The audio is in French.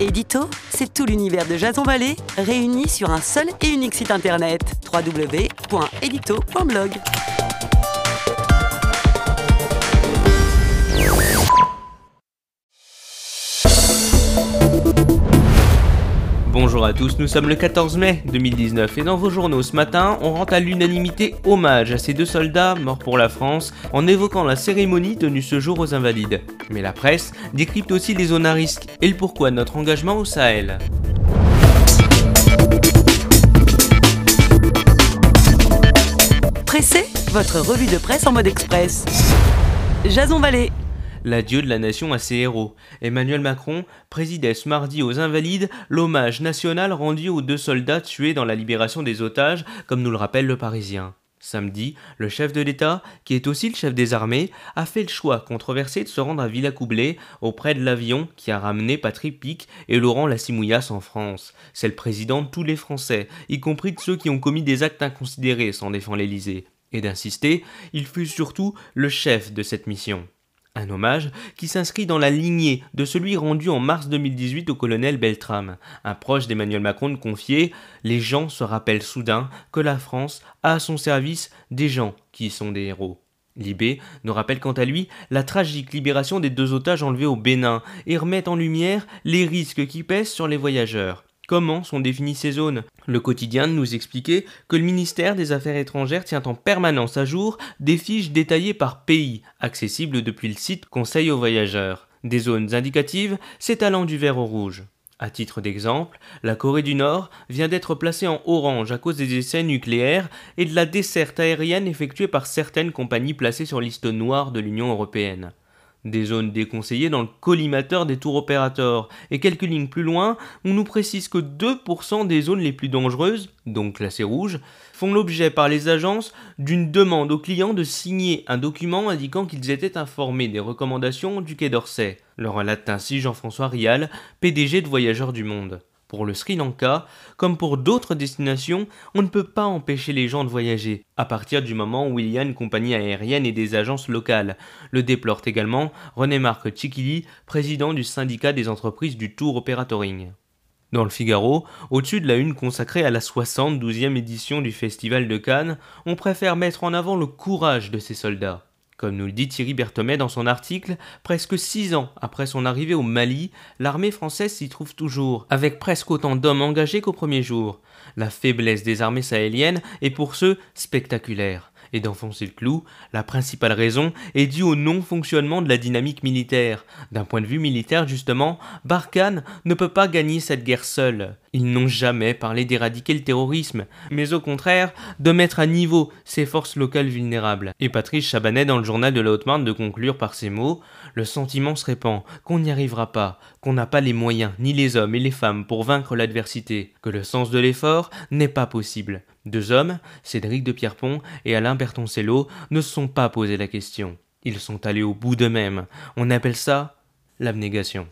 Édito, c'est tout l'univers de Jason Vallée réuni sur un seul et unique site internet www.edito.blog. Bonjour à tous, nous sommes le 14 mai 2019 et dans vos journaux ce matin, on rend à l'unanimité hommage à ces deux soldats morts pour la France en évoquant la cérémonie tenue ce jour aux Invalides. Mais la presse décrypte aussi les zones à risque et le pourquoi de notre engagement au Sahel. Pressé, votre revue de presse en mode express. Jason Vallée l'adieu de la nation à ses héros. Emmanuel Macron présidait ce mardi aux Invalides l'hommage national rendu aux deux soldats tués dans la libération des otages, comme nous le rappelle le Parisien. Samedi, le chef de l'État, qui est aussi le chef des armées, a fait le choix controversé de se rendre à Villacoublay auprès de l'avion qui a ramené Patrick Pic et Laurent Lassimouillas en France. C'est le président de tous les Français, y compris de ceux qui ont commis des actes inconsidérés sans défendre l'Élysée. Et d'insister, il fut surtout le chef de cette mission. Un hommage qui s'inscrit dans la lignée de celui rendu en mars 2018 au colonel Beltrame. Un proche d'Emmanuel Macron confiait Les gens se rappellent soudain que la France a à son service des gens qui sont des héros. Libé nous rappelle quant à lui la tragique libération des deux otages enlevés au Bénin et remet en lumière les risques qui pèsent sur les voyageurs. Comment sont définies ces zones Le quotidien nous expliquait que le ministère des Affaires étrangères tient en permanence à jour des fiches détaillées par pays, accessibles depuis le site Conseil aux voyageurs. Des zones indicatives s'étalant du vert au rouge. À titre d'exemple, la Corée du Nord vient d'être placée en orange à cause des essais nucléaires et de la desserte aérienne effectuée par certaines compagnies placées sur liste noire de l'Union européenne des zones déconseillées dans le collimateur des tours opérateurs. Et quelques lignes plus loin, on nous précise que 2% des zones les plus dangereuses, donc classées rouges, font l'objet par les agences d'une demande aux clients de signer un document indiquant qu'ils étaient informés des recommandations du Quai d'Orsay. Le relate ainsi Jean-François Rial, PDG de Voyageurs du Monde. Pour le Sri Lanka, comme pour d'autres destinations, on ne peut pas empêcher les gens de voyager, à partir du moment où il y a une compagnie aérienne et des agences locales. Le déplore également René-Marc Chikili, président du syndicat des entreprises du Tour Operatoring. Dans le Figaro, au-dessus de la une consacrée à la 72e édition du Festival de Cannes, on préfère mettre en avant le courage de ces soldats. Comme nous le dit Thierry Berthomet dans son article, presque six ans après son arrivée au Mali, l'armée française s'y trouve toujours, avec presque autant d'hommes engagés qu'au premier jour. La faiblesse des armées sahéliennes est pour ceux spectaculaire et d'enfoncer le clou, la principale raison est due au non-fonctionnement de la dynamique militaire. D'un point de vue militaire, justement, Barkhane ne peut pas gagner cette guerre seul. Ils n'ont jamais parlé d'éradiquer le terrorisme, mais au contraire, de mettre à niveau ces forces locales vulnérables. Et Patrice Chabanet dans le journal de la Haute-Marne de conclure par ces mots Le sentiment se répand qu'on n'y arrivera pas, qu'on n'a pas les moyens, ni les hommes et les femmes pour vaincre l'adversité, que le sens de l'effort n'est pas possible. Deux hommes, Cédric de Pierrepont et Alain Bertoncello, ne se sont pas posé la question. Ils sont allés au bout d'eux-mêmes. On appelle ça l'abnégation.